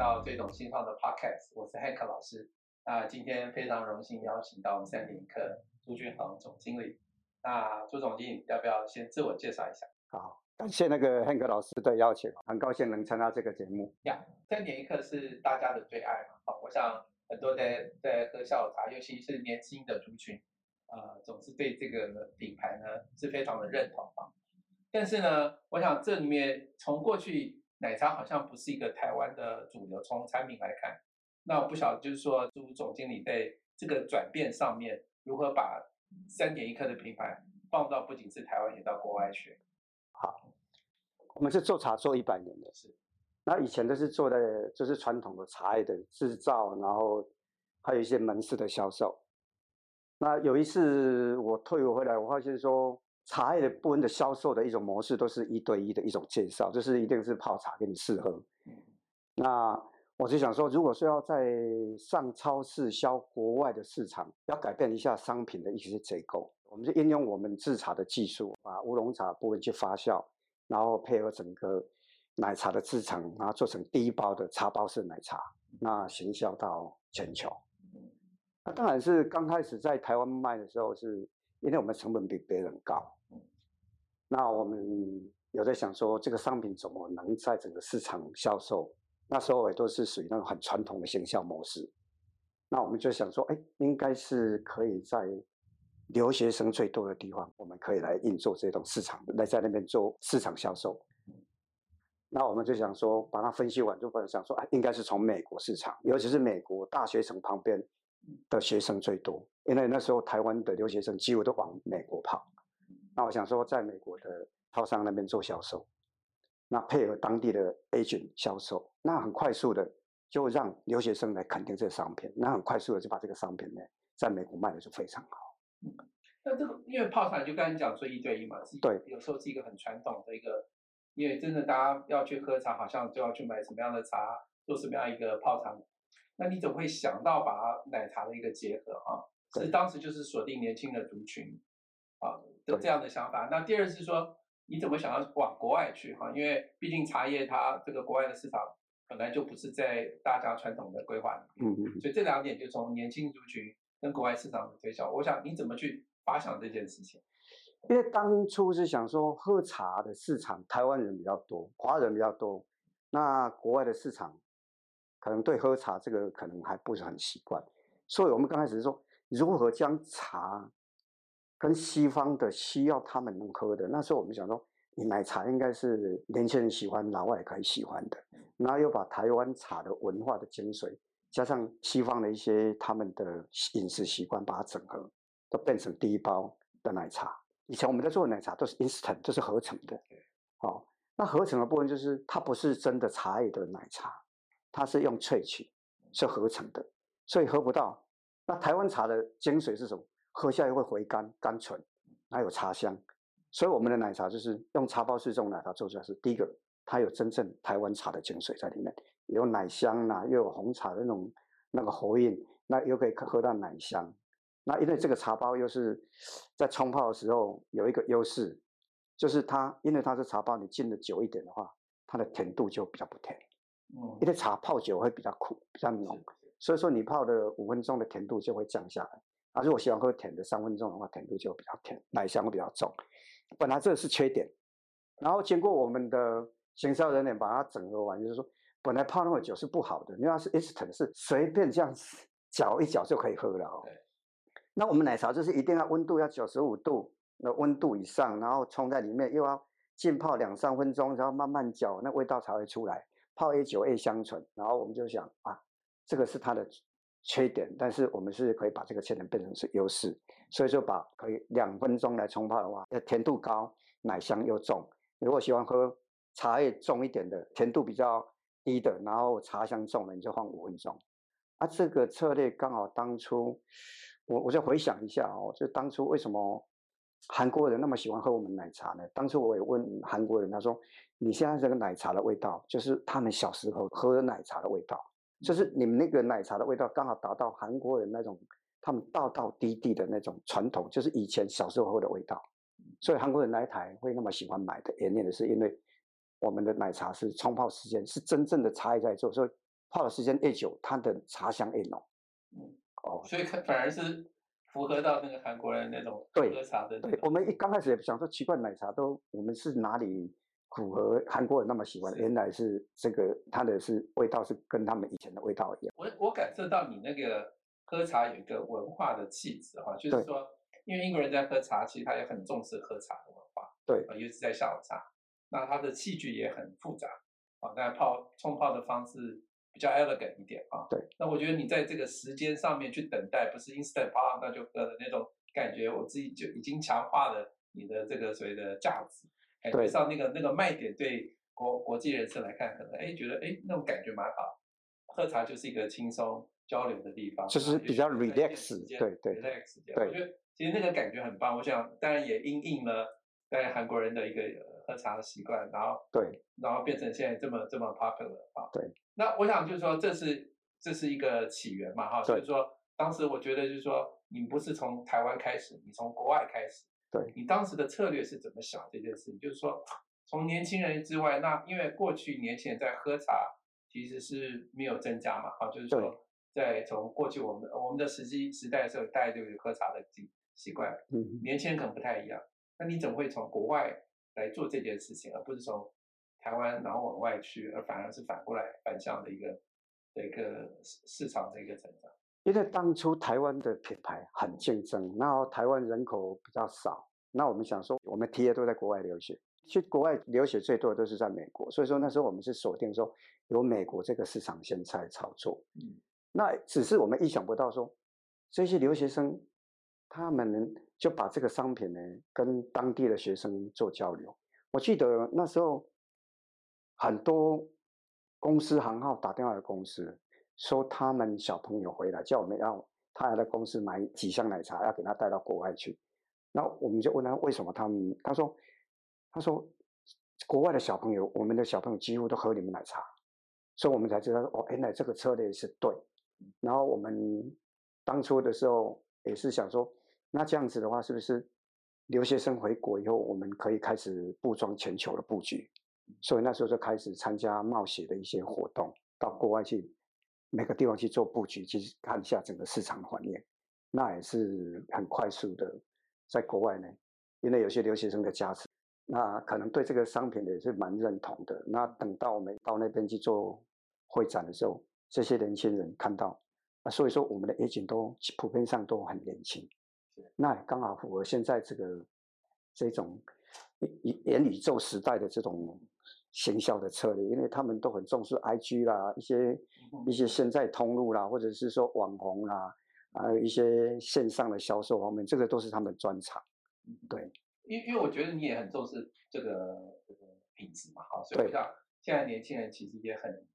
到最懂新创的 Podcast，我是 Hank 老师。那今天非常荣幸邀请到我们三点一刻朱俊恒总经理。那朱总经理要不要先自我介绍一下？好，感谢那个 Hank 老师的邀请，很高兴能参加这个节目。呀，三点一刻是大家的最爱嘛？好，我想很多在在喝下午茶，尤其是年轻的族群，呃，总是对这个品牌呢是非常的认同啊。但是呢，我想这里面从过去奶茶好像不是一个台湾的主流，从产品来看，那我不晓得就是说朱总经理在这个转变上面如何把三点一克的品牌放到不仅是台湾，也到国外去。好，我们是做茶做一百年的，是，那以前都是做的就是传统的茶叶的制造，然后还有一些门市的销售。那有一次我退伍回来，我发现说。茶叶的部分的销售的一种模式，都是一对一的一种介绍，就是一定是泡茶给你试喝。那我就想说，如果说要在上超市销国外的市场，要改变一下商品的一些结构，我们就应用我们制茶的技术，把乌龙茶部分去发酵，然后配合整个奶茶的制成，然后做成第一包的茶包式奶茶，那行销到全球。那当然是刚开始在台湾卖的时候是。因为我们成本比别人高，那我们有在想说，这个商品怎么能在整个市场销售？那时候也都是属于那种很传统的行销模式。那我们就想说，哎，应该是可以在留学生最多的地方，我们可以来运作这种市场，来在那边做市场销售。那我们就想说，把它分析完，就本想说，哎，应该是从美国市场，尤其是美国大学城旁边。的学生最多，因为那时候台湾的留学生几乎都往美国跑。那我想说，在美国的超商那边做销售，那配合当地的 agent 销售，那很快速的就让留学生来肯定这个商品，那很快速的就把这个商品呢，在美国卖的就非常好。嗯，那这个因为泡茶就刚才讲说一对一嘛，对，有时候是一个很传统的一个，因为真的大家要去喝茶，好像就要去买什么样的茶，做什么样一个泡茶。那你怎么会想到把奶茶的一个结合啊？是当时就是锁定年轻的族群啊的这样的想法。那第二是说，你怎么想要往国外去哈？因为毕竟茶叶它这个国外的市场本来就不是在大家传统的规划里面，嗯嗯。所以这两点就从年轻族群跟国外市场的推销，我想你怎么去发想这件事情？因为当初是想说，喝茶的市场台湾人比较多，华人比较多，那国外的市场。可能对喝茶这个可能还不是很习惯，所以我们刚开始说如何将茶跟西方的需要他们能喝的。那时候我们想说，你奶茶应该是年轻人喜欢，老外可以喜欢的。然后又把台湾茶的文化的精髓，加上西方的一些他们的饮食习惯，把它整合，都变成第一包的奶茶。以前我们在做奶茶都是 instant，都是合成的。好，那合成的部分就是它不是真的茶叶的奶茶。它是用萃取，是合成的，所以喝不到。那台湾茶的精髓是什么？喝下又会回甘、甘醇，还有茶香。所以我们的奶茶就是用茶包式这种奶茶做出来，是第一个，它有真正台湾茶的精髓在里面，有奶香呐，又有红茶的那种那个喉韵，那又可以喝到奶香。那因为这个茶包又是在冲泡的时候有一个优势，就是它因为它是茶包，你浸的久一点的话，它的甜度就比较不甜。嗯因为茶泡久会比较苦，比较浓，所以说你泡的五分钟的甜度就会降下来。啊，如果喜欢喝甜的，三分钟的话甜度就比较甜，奶香会比较重。本来这是缺点，然后经过我们的行销人员把它整合完，就是说本来泡那么久是不好的，因为它是 instant，是随便这样子搅一搅就可以喝了哦。那我们奶茶就是一定要温度要九十五度那温度以上，然后冲在里面又要浸泡两三分钟，然后慢慢搅，那味道才会出来。泡 A 九 A 香醇，然后我们就想啊，这个是它的缺点，但是我们是可以把这个缺点变成是优势，所以就把可以两分钟来冲泡的话，要甜度高，奶香又重。如果喜欢喝茶叶重一点的，甜度比较低的，然后茶香重的，你就放五分钟。啊，这个策略刚好当初我我就回想一下哦，就当初为什么韩国人那么喜欢喝我们奶茶呢？当初我也问韩国人，他说。你现在这个奶茶的味道，就是他们小时候喝奶茶的味道，就是你们那个奶茶的味道，刚好达到韩国人那种他们道道地地的那种传统，就是以前小时候喝的味道。所以韩国人来台会那么喜欢买的原因的是，因为我们的奶茶是冲泡时间是真正的茶叶在做，所以泡的时间越久，它的茶香越浓。嗯，哦，所以反反而是符合到那个韩国人那种喝茶的。对，我们一刚开始也想说奇怪，奶茶都我们是哪里符合韩国人那么喜欢？原来是这个它的是味道是跟他们以前的味道一样。我我感受到你那个喝茶有一个文化的气质哈，就是说，因为英国人在喝茶，其实他也很重视喝茶的文化。对，尤其是在下午茶，那他的器具也很复杂。啊，那泡冲泡的方式比较 elegant 一点啊。对。那我觉得你在这个时间上面去等待，不是 instant 泡那就喝的那种感觉，我自己就已经强化了你的这个所谓的价值。对。上那个那个卖点，对国国际人士来看，可能哎觉得哎那种感觉蛮好。喝茶就是一个轻松交流的地方，就是比较 relax。对对。relax 这样。我觉得其实那个感觉很棒。我想当然也因应了在韩国人的一个。喝茶的习惯，然后对，然后变成现在这么这么 popular 啊。对，那我想就是说，这是这是一个起源嘛，哈，就是说，当时我觉得就是说，你不是从台湾开始，你从国外开始，对，你当时的策略是怎么想这件事？就是说，从年轻人之外，那因为过去年轻人在喝茶其实是没有增加嘛，啊，就是说，在从过去我们我们的时机时代的时候，大家就有喝茶的习习惯，嗯，年轻人可能不太一样，那你怎么会从国外？来做这件事情，而不是从台湾然后往外去，而反而是反过来反向的一个的一个市市场的一个成长。因为当初台湾的品牌很竞争，然后台湾人口比较少，那我们想说，我们 T A 都在国外留学，去国外留学最多的都是在美国，所以说那时候我们是锁定说有美国这个市场先在炒作。嗯，那只是我们意想不到说这些留学生他们。就把这个商品呢跟当地的学生做交流。我记得那时候很多公司行号打电话的公司说他们小朋友回来叫我们要他来的公司买几箱奶茶要给他带到国外去。那我们就问他为什么他们他说他说国外的小朋友我们的小朋友几乎都喝你们奶茶，所以我们才知道哦原来这个策略是对。然后我们当初的时候也是想说。那这样子的话，是不是留学生回国以后，我们可以开始布装全球的布局？所以那时候就开始参加冒险的一些活动，到国外去每个地方去做布局，去看一下整个市场的环境。那也是很快速的，在国外呢，因为有些留学生的加持，那可能对这个商品也是蛮认同的。那等到我们到那边去做会展的时候，这些年轻人看到，啊，所以说我们的业景都普遍上都很年轻。那刚好符合现在这个这种元元宇宙时代的这种行销的策略，因为他们都很重视 IG 啦，一些一些现在通路啦，或者是说网红啦，还有一些线上的销售方面，这个都是他们专长。对，因因为我觉得你也很重视这个这个品质嘛，哈，所以像现在年轻人其实也很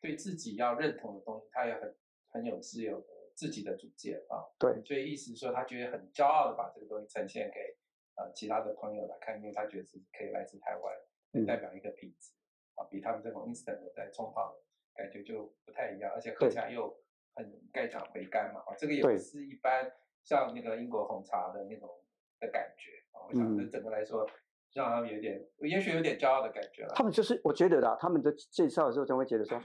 对自己要认同的东西，他也很很有自由的。自己的主见啊，对，所以意思说他觉得很骄傲的把这个东西呈现给呃其他的朋友来看，因为他觉得自己可以来自台湾，代表一个品质啊，比他们这种 instant 的在冲泡的感觉就不太一样，而且喝起来又很盖讲回甘嘛，啊，这个也不是一般像那个英国红茶的那种的感觉啊，我想这整个来说让他们有点，也许有点骄傲的感觉了。他们就是我觉得啦，他们的介绍的时候就会觉得说。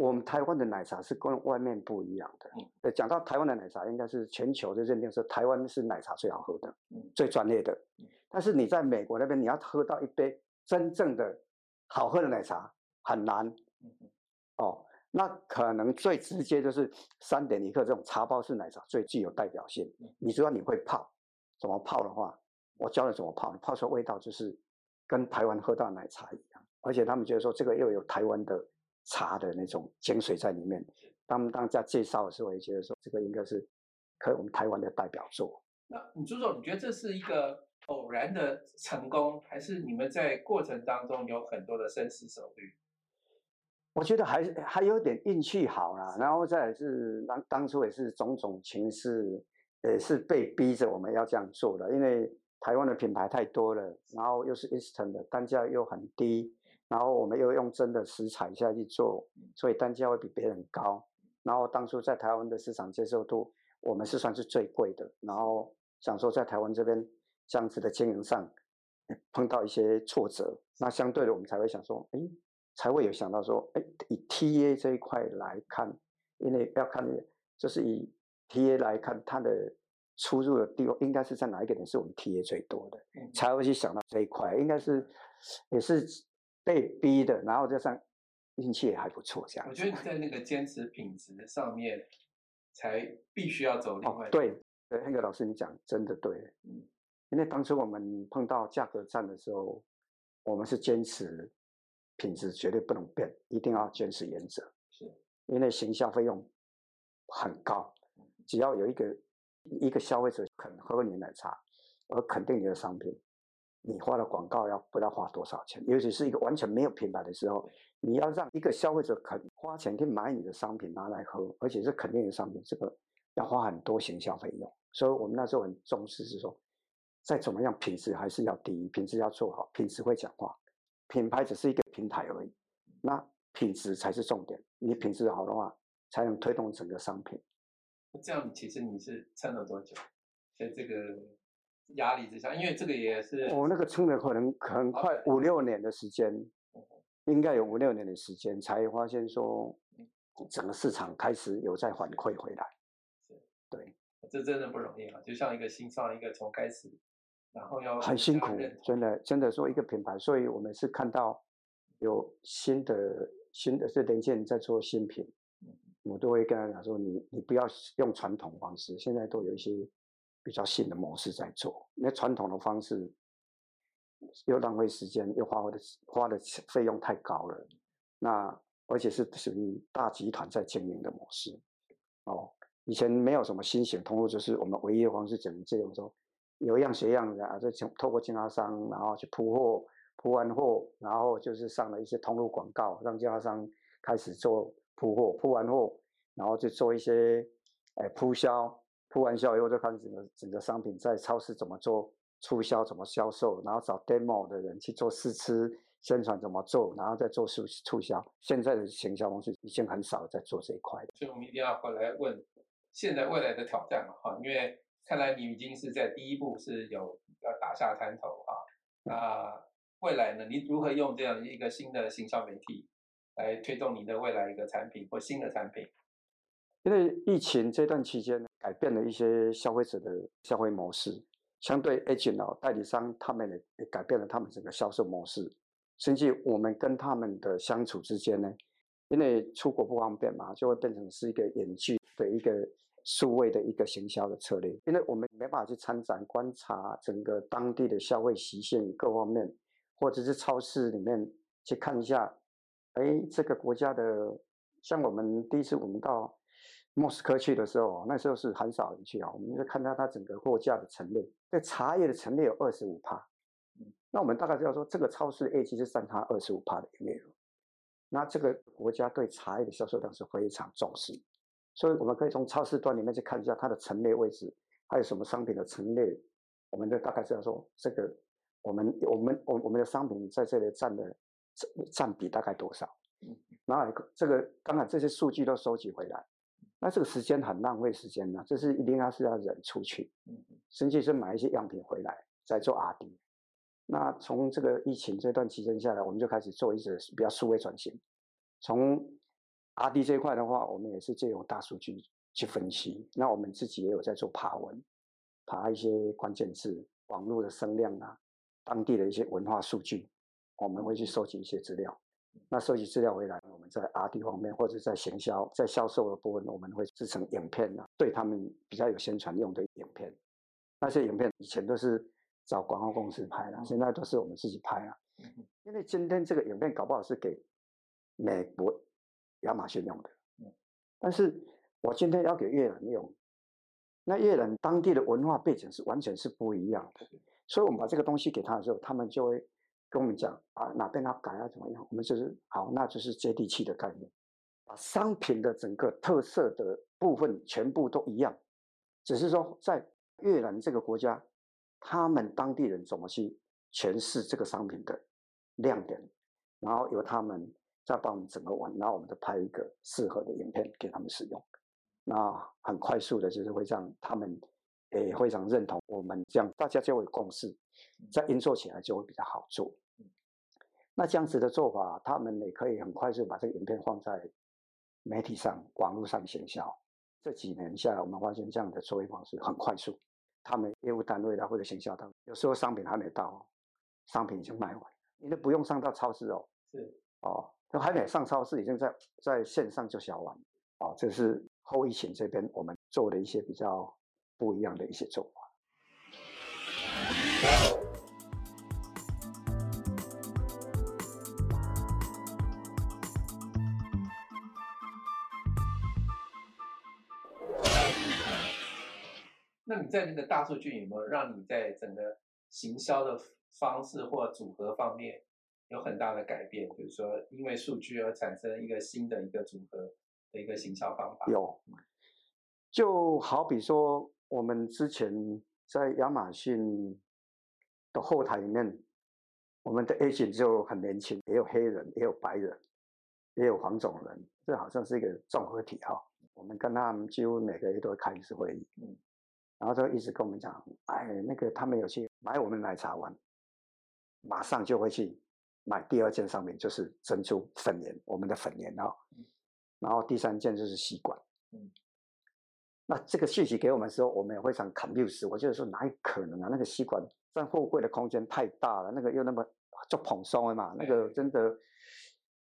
我们台湾的奶茶是跟外面不一样的。呃，讲到台湾的奶茶，应该是全球的认定说台湾是奶茶最好喝的，最专业的。但是你在美国那边，你要喝到一杯真正的好喝的奶茶很难。哦，那可能最直接就是三点一克这种茶包式奶茶最具有代表性。你知道你会泡，怎么泡的话，我教你怎么泡，泡出味道就是跟台湾喝到奶茶一样。而且他们觉得说这个又有台湾的。茶的那种精髓在里面。他们当家介绍的时候，也觉得说这个应该是可我们台湾的代表作。那你朱总，你觉得这是一个偶然的成功，还是你们在过程当中有很多的深思熟虑？我觉得还还有点运气好啦，然后再是当当初也是种种情势，也是被逼着我们要这样做的。因为台湾的品牌太多了，然后又是 Eastern 的，单价又很低。然后我们又用真的食材下去做，所以单价会比别人高。然后当初在台湾的市场接受度，我们是算是最贵的。然后想说在台湾这边这样子的经营上碰到一些挫折，那相对的我们才会想说，哎，才会有想到说，哎，以 TA 这一块来看，因为要看，就是以 TA 来看，它的出入的地方应该是在哪一个点是我们 TA 最多的，才会去想到这一块，应该是也是被逼的，然后加上运气也还不错，这样。我觉得在那个坚持品质上面，才必须要走另外。对对，那个老师你讲真的对，嗯，因为当初我们碰到价格战的时候，我们是坚持品质绝对不能变，一定要坚持原则，是因为行销费用很高，只要有一个。一个消费者肯喝你奶茶，而肯定你的商品，你花的广告要不知道花多少钱？尤其是一个完全没有品牌的时候，你要让一个消费者肯花钱去买你的商品拿来喝，而且是肯定的商品，这个要花很多行销费用。所以我们那时候很重视，是说再怎么样品质还是要第一，品质要做好，品质会讲话，品牌只是一个平台而已，那品质才是重点。你品质好的话，才能推动整个商品。这样其实你是撑了多久？在这个压力之下，因为这个也是我那个撑了可能很快五六年的时间，应该有五六年的时间才发现说整个市场开始有在反馈回来。是，对，这真的不容易啊！就像一个新创，一个从开始，然后要很辛苦，真的真的说一个品牌，所以我们是看到有新的新的是年轻人在做新品。我都会跟他讲说，你你不要用传统方式，现在都有一些比较新的模式在做。那传统的方式又浪费时间，又花的花的费用太高了。那而且是属于大集团在经营的模式。哦，以前没有什么新型通路，就是我们唯一的方式只能这种说，有样学样的啊，就透过经销商，然后去铺货，铺完货，然后就是上了一些通路广告，让经销商开始做。铺货铺完货，然后就做一些，哎铺销，铺完销以后就看整个整个商品在超市怎么做促销，怎么销售，然后找 demo 的人去做试吃宣传怎么做，然后再做促促销。现在的行销公司已经很少在做这一块所以我们一定要回来问，现在未来的挑战嘛哈，因为看来你已经是在第一步是有要打下滩头哈，那未来呢，你如何用这样一个新的行销媒体？来推动你的未来一个产品或新的产品，因为疫情这段期间改变了一些消费者的消费模式，相对 agent 哦代理商他们也改变了他们整个销售模式，甚至我们跟他们的相处之间呢，因为出国不方便嘛，就会变成是一个远距的一个数位的一个行销的策略，因为我们没办法去参展观察整个当地的消费习性各方面，或者是超市里面去看一下。哎，这个国家的，像我们第一次我们到莫斯科去的时候，那时候是很少人去啊。我们就看到它整个货架的陈列，对茶叶的陈列有二十五帕，那我们大概知道说，这个超市的业绩是占它二十五帕的营业额。那这个国家对茶叶的销售量是非常重视，所以我们可以从超市端里面去看一下它的陈列位置，还有什么商品的陈列，我们就大概知道说，这个我们我们我我们的商品在这里占的。占比大概多少？然后这个当然这些数据都收集回来，那这个时间很浪费时间呢。这是一定要是要人出去，甚至是买一些样品回来再做 R&D。那从这个疫情这段期间下来，我们就开始做一些比较数位转型。从 R&D 这一块的话，我们也是借用大数据去分析。那我们自己也有在做爬文，爬一些关键字、网络的声量啊，当地的一些文化数据。我们会去收集一些资料，那收集资料回来，我们在 R&D 方面或者在行销、在销售的部分，我们会制成影片啊，对他们比较有宣传用的影片。那些影片以前都是找广告公司拍的，现在都是我们自己拍了。因为今天这个影片搞不好是给美国亚马逊用的，但是我今天要给越南用，那越南当地的文化背景是完全是不一样的，所以我们把这个东西给他的时候，他们就会。跟我们讲啊，哪边要改啊，怎么样？我们就是好，那就是接地气的概念，把商品的整个特色的部分全部都一样，只是说在越南这个国家，他们当地人怎么去诠释这个商品的亮点，然后由他们再帮我们整个完，然后我们再拍一个适合的影片给他们使用，那很快速的，就是会让他们也非常认同我们这样，大家就会共识。在运作起来就会比较好做。那这样子的做法，他们也可以很快速把这个影片放在媒体上、网络上行销。这几年下来，我们发现这样的作业方式很快速。他们业务单位啦或者行销单位，有时候商品还没到，商品已经卖完，你都不用上到超市哦。是哦，都还没上超市，已经在在线上就销完。哦，这是后疫情这边我们做的一些比较不一样的一些做法。那你在那个大数据有没有让你在整个行销的方式或组合方面有很大的改变？比如说，因为数据而产生一个新的一个组合的一个行销方法？有，就好比说，我们之前在亚马逊的后台里面，我们的 agent 就很年轻，也有黑人，也有白人，也有黄种人，这好像是一个综合体哈。我们跟他们几乎每个月都会开一次会议，嗯。然后就一直跟我们讲，哎，那个他们有去买我们奶茶玩，马上就会去买第二件上面，就是珍珠粉莲，我们的粉莲啊。然后第三件就是吸管。嗯。那这个信息给我们时候，我们也非常 confused。我就说哪有可能啊？那个吸管占货柜的空间太大了，那个又那么就蓬松了嘛，那个真的，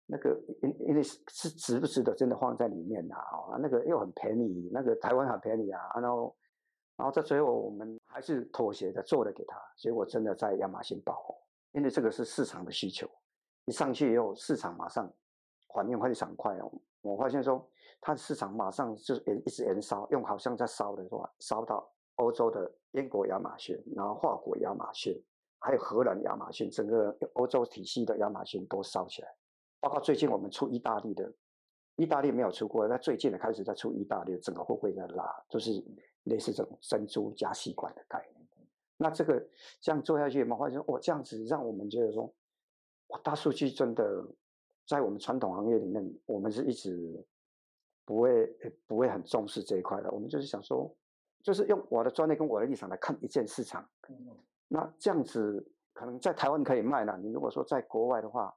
那个因因为是是值不值得真的放在里面呐？啊，那个又很便宜，那个台湾很便宜啊，然后。然后在最后，我们还是妥协的做了给他，结果真的在亚马逊爆红，因为这个是市场的需求。一上去以后，市场马上反应非常快哦。我发现说，它的市场马上就延一直延烧，用好像在烧的话，烧到欧洲的英国亚马逊，然后法国亚马逊，还有荷兰亚马逊，整个欧洲体系的亚马逊都烧起来。包括最近我们出意大利的，意大利没有出过，那最近的开始在出意大利，整个货柜在拉，就是。类似这种珍珠加吸管的概念，那这个这样做下去，有没有发现？哦，这样子让我们觉得说，哇，大数据真的在我们传统行业里面，我们是一直不会不会很重视这一块的。我们就是想说，就是用我的专业跟我的立场来看一件市场。那这样子可能在台湾可以卖了，你如果说在国外的话，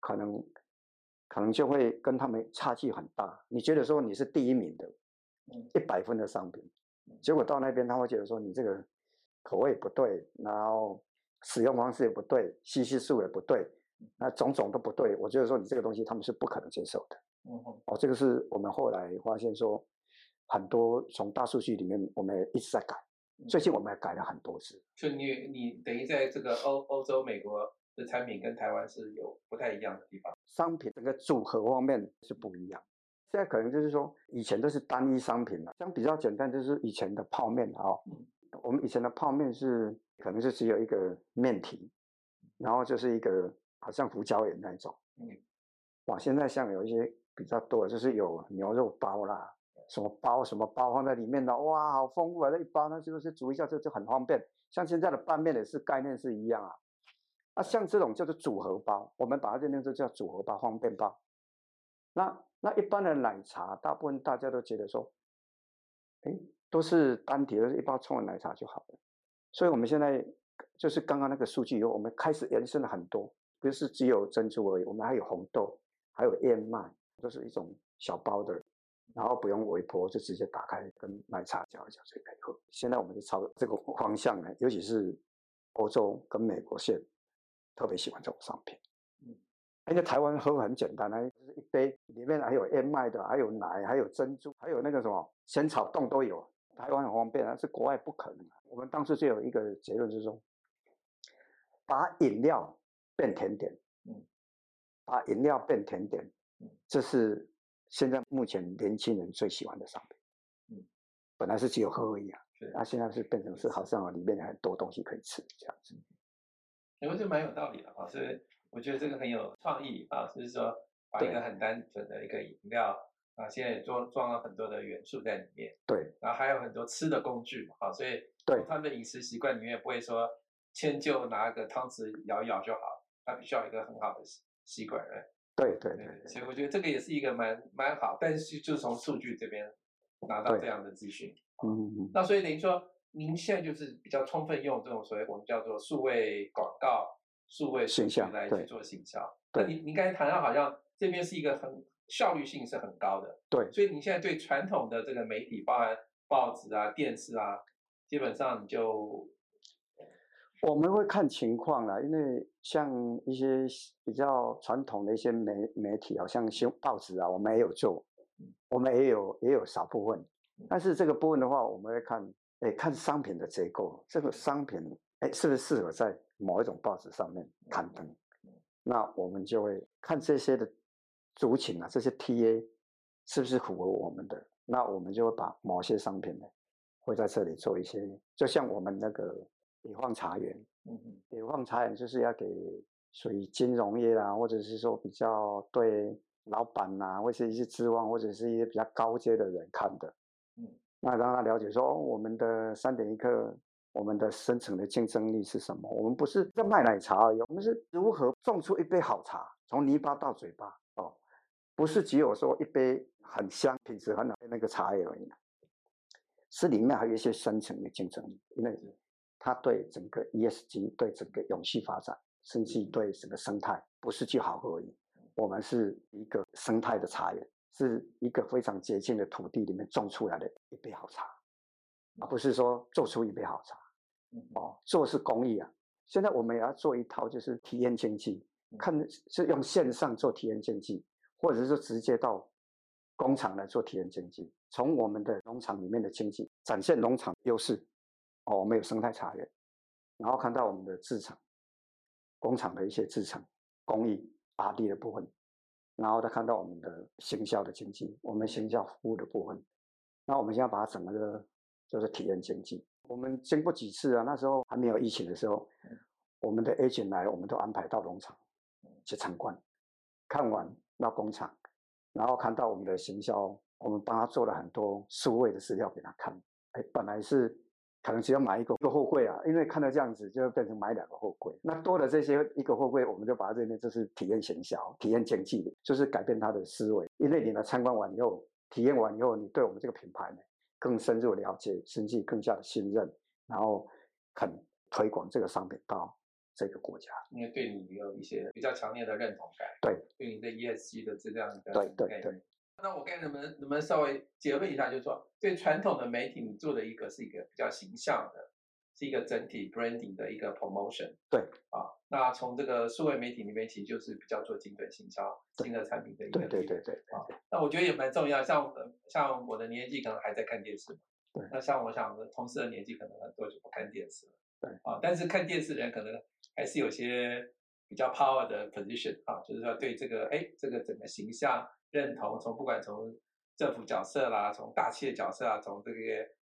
可能可能就会跟他们差距很大。你觉得说你是第一名的，一百分的商品。结果到那边，他会觉得说你这个口味不对，然后使用方式也不对，吸吸数也不对，那种种都不对。我觉得说你这个东西他们是不可能接受的。哦，这个是我们后来发现说，很多从大数据里面我们一直在改，最近我们也改了很多次。就你你等于在这个欧欧洲、美国的产品跟台湾是有不太一样的地方，商品整个组合方面是不一样。现在可能就是说，以前都是单一商品了，相比较简单，就是以前的泡面啊，我们以前的泡面是可能是只有一个面体，然后就是一个好像胡椒盐那一种，嗯，哇，现在像有一些比较多，就是有牛肉包啦，什么包什么包放在里面的，哇，好丰富啊！那一包呢，就是煮一下就就很方便。像现在的拌面也是概念是一样啊，那像这种叫做组合包，我们把它认定就叫组合包、方便包，那。那一般的奶茶，大部分大家都觉得说，哎，都是单体的一包冲的奶茶就好了。所以我们现在就是刚刚那个数据以后，我们开始延伸了很多，不是只有珍珠而已，我们还有红豆，还有燕麦，都是一种小包的，然后不用微波，就直接打开跟奶茶搅一搅就可以喝。现在我们就朝这个方向呢，尤其是欧洲跟美国线，特别喜欢这种商品。嗯，而且台湾喝很简单啊，就是一杯里面还有燕麦的，还有奶，还有珍珠，还有那个什么仙草冻都有。台湾很方便啊，是国外不可能。我们当时就有一个结论，就是说，把饮料变甜点，嗯，把饮料变甜点，这是现在目前年轻人最喜欢的商品。嗯，本来是只有喝而已啊，那现在是变成是好像里面很多东西可以吃这样子。我觉得蛮有道理的啊，所以。我觉得这个很有创意啊，就是说把一个很单纯的一个饮料啊，现在也装装了很多的元素在里面，对，然后还有很多吃的工具啊，所以对他们的饮食习惯里面不会说迁就拿个汤匙舀一舀就好，他必须要一个很好的吸吸管来。对对对，所以我觉得这个也是一个蛮蛮好，但是就是从数据这边拿到这样的资讯，嗯嗯，那所以等于说您现在就是比较充分用这种所谓我们叫做数位广告。数位形象来去做行销。那你你刚才谈到好像这边是一个很效率性是很高的，对，所以你现在对传统的这个媒体，包含报纸啊、电视啊，基本上你就我们会看情况啦，因为像一些比较传统的一些媒媒体，好像新报纸啊，我们也有做，我们也有也有少部分，但是这个部分的话，我们会看，哎，看商品的结构，这个商品，哎，是不是适合在某一种报纸上面刊登？那我们就会看这些的族群啊，这些 TA 是不是符合我们的？那我们就会把某些商品呢，会在这里做一些，就像我们那个。野放茶园，嗯嗯，野放茶园就是要给属于金融业啊，或者是说比较对老板呐，或是一些资望，或者是一些比较高阶的人看的，嗯，那让他了解说，我们的三点一刻，我们的深层的竞争力是什么？我们不是在卖奶茶而已，我们是如何种出一杯好茶，从泥巴到嘴巴哦，不是只有说一杯很香、品质很好的那个茶叶而已，是里面还有一些深层的竞争力，因为。它对整个 ESG、对整个永续发展，甚至对整个生态，不是就好喝而已。我们是一个生态的茶园，是一个非常洁净的土地里面种出来的一杯好茶，而不是说做出一杯好茶。哦，做是公益啊。现在我们也要做一套，就是体验经济，看是用线上做体验经济，或者是说直接到工厂来做体验经济，从我们的农场里面的经济展现农场优势。哦，我们有生态茶园，然后看到我们的制厂工厂的一些制厂工艺、打地的部分，然后再看到我们的行销的经济，我们行销服务的部分。那我们现在把它整个就是体验经济。我们经过几次啊，那时候还没有疫情的时候，我们的 agent 来，我们都安排到农场去参观，看完到工厂，然后看到我们的行销，我们帮他做了很多数位的资料给他看。哎，本来是。可能只要买一个一个货柜啊，因为看到这样子，就变成买两个货柜。那多的这些一个货柜，我们就把它这边就是体验行销、体验经济，就是改变他的思维。因为你来参观完以后，体验完以后，你对我们这个品牌呢更深入了解，甚至更加的信任，然后肯推广这个商品到这个国家。因为对你有一些比较强烈的认同感，对，对你的 ESG 的这样的对对对。那我该能不能能不能稍微结论一下，就是说，对传统的媒体，你做的一个是一个比较形象的，是一个整体 branding 的一个 promotion。对啊，那从这个数位媒体里面，其实就是比较做精准行销新的产品的一个。对对对对啊，那我觉得也蛮重要。像像我的年纪可能还在看电视嘛，对。那像我想同事的年纪可能很多就不看电视了，对啊。但是看电视的人可能还是有些比较 power 的 position 啊，就是说对这个哎这个整个形象。认同从不管从政府角色啦，从大企业角色啊，从这个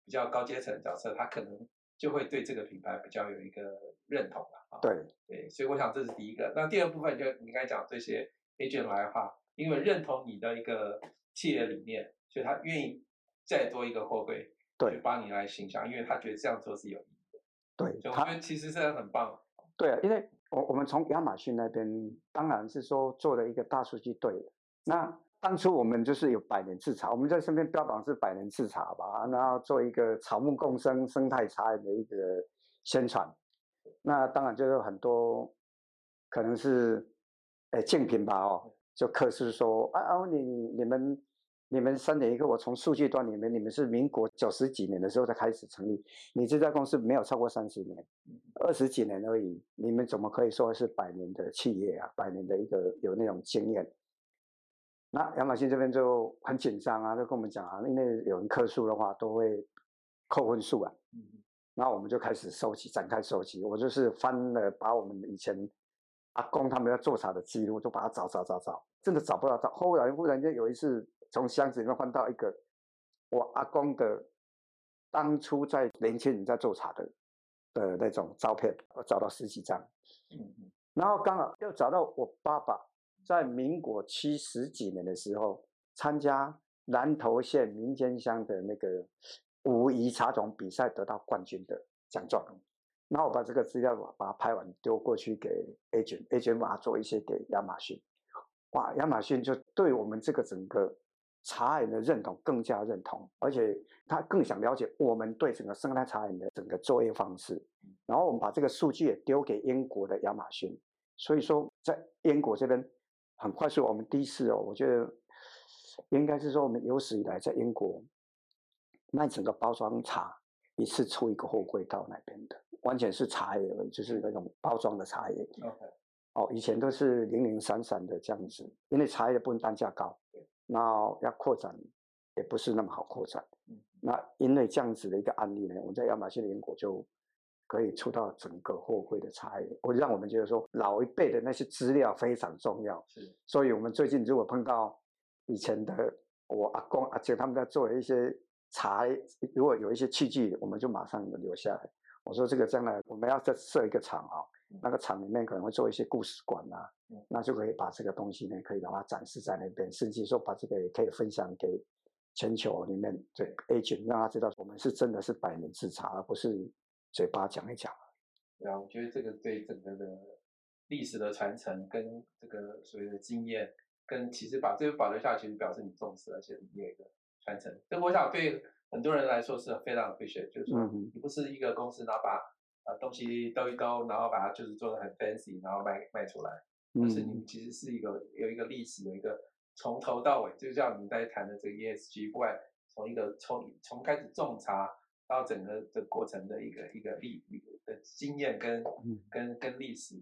比较高阶层角色，他可能就会对这个品牌比较有一个认同了啊。对对，所以我想这是第一个。那第二部分就你刚才讲这些 agent 来的话，因为认同你的一个企业理念，所以他愿意再多一个货柜，对，帮你来形象，因为他觉得这样做是有意义的。对，我觉得其实是很棒。对啊，因为我我们从亚马逊那边当然是说做了一个大数据对的。那当初我们就是有百年制茶，我们在身边标榜是百年制茶吧，然后做一个草木共生生态茶的一个宣传。那当然就是很多可能是诶竞品吧哦，就可是说啊啊你你们你们三点一刻，我从数据端里面，你们是民国九十几年的时候才开始成立，你这家公司没有超过三十年，二十几年而已，你们怎么可以说是百年的企业啊？百年的一个有那种经验？那亚马逊这边就很紧张啊，就跟我们讲啊，因为有人客诉的话都会扣分数啊。嗯。那我们就开始收集，展开收集。我就是翻了，把我们以前阿公他们要做茶的记录，就把它找找找找，真的找不到。找后来忽然间有一次，从箱子里面翻到一个我阿公的当初在年轻人在做茶的的那种照片，我找到十几张。然后刚好又找到我爸爸。在民国七十几年的时候，参加南投县民间乡的那个武夷茶种比赛，得到冠军的奖状。那我把这个资料把它拍完，丢过去给 agent，agent 把它做一些给亚马逊。哇，亚马逊就对我们这个整个茶人的认同更加认同，而且他更想了解我们对整个生态茶园的整个作业方式。然后我们把这个数据也丢给英国的亚马逊，所以说在英国这边很快速，我们第一次哦，我觉得应该是说我们有史以来在英国卖整个包装茶一次出一个货柜到那边的，完全是茶叶而已，就是那种包装的茶叶。OK，哦，以前都是零零散散的这样子，因为茶叶的部分单价高，那要扩展也不是那么好扩展。那因为这样子的一个案例呢，我们在亚马逊的英国就可以出到整个货柜的茶叶，我让我们觉得说老一辈的那些资料非常重要。是，所以我们最近如果碰到以前的我阿公阿姐他们在做一些茶，如果有一些器具，我们就马上留下来。我说这个将来我们要再设一个厂啊。那个厂里面可能会做一些故事馆啊，那就可以把这个东西呢，可以把它展示在那边，甚至说把这个也可以分享给全球里面这 agent，让他知道我们是真的是百年制茶，而不是嘴巴讲一讲。对啊，我觉得这个对整个的历史的传承跟这个所谓的经验，跟其实把这个保留下去，表示你重视，而且你有一个传承。这我想对很多人来说是非常 appreciate，就是说你不是一个公司，然后把呃，东西兜一兜，然后把它就是做的很 fancy，然后卖卖出来。但是你们其实是一个有一个历史，有一个从头到尾，就像你在谈的这个 ESG，不管从一个从从开始种茶到整个的过程的一个一个历的经验跟跟跟历史。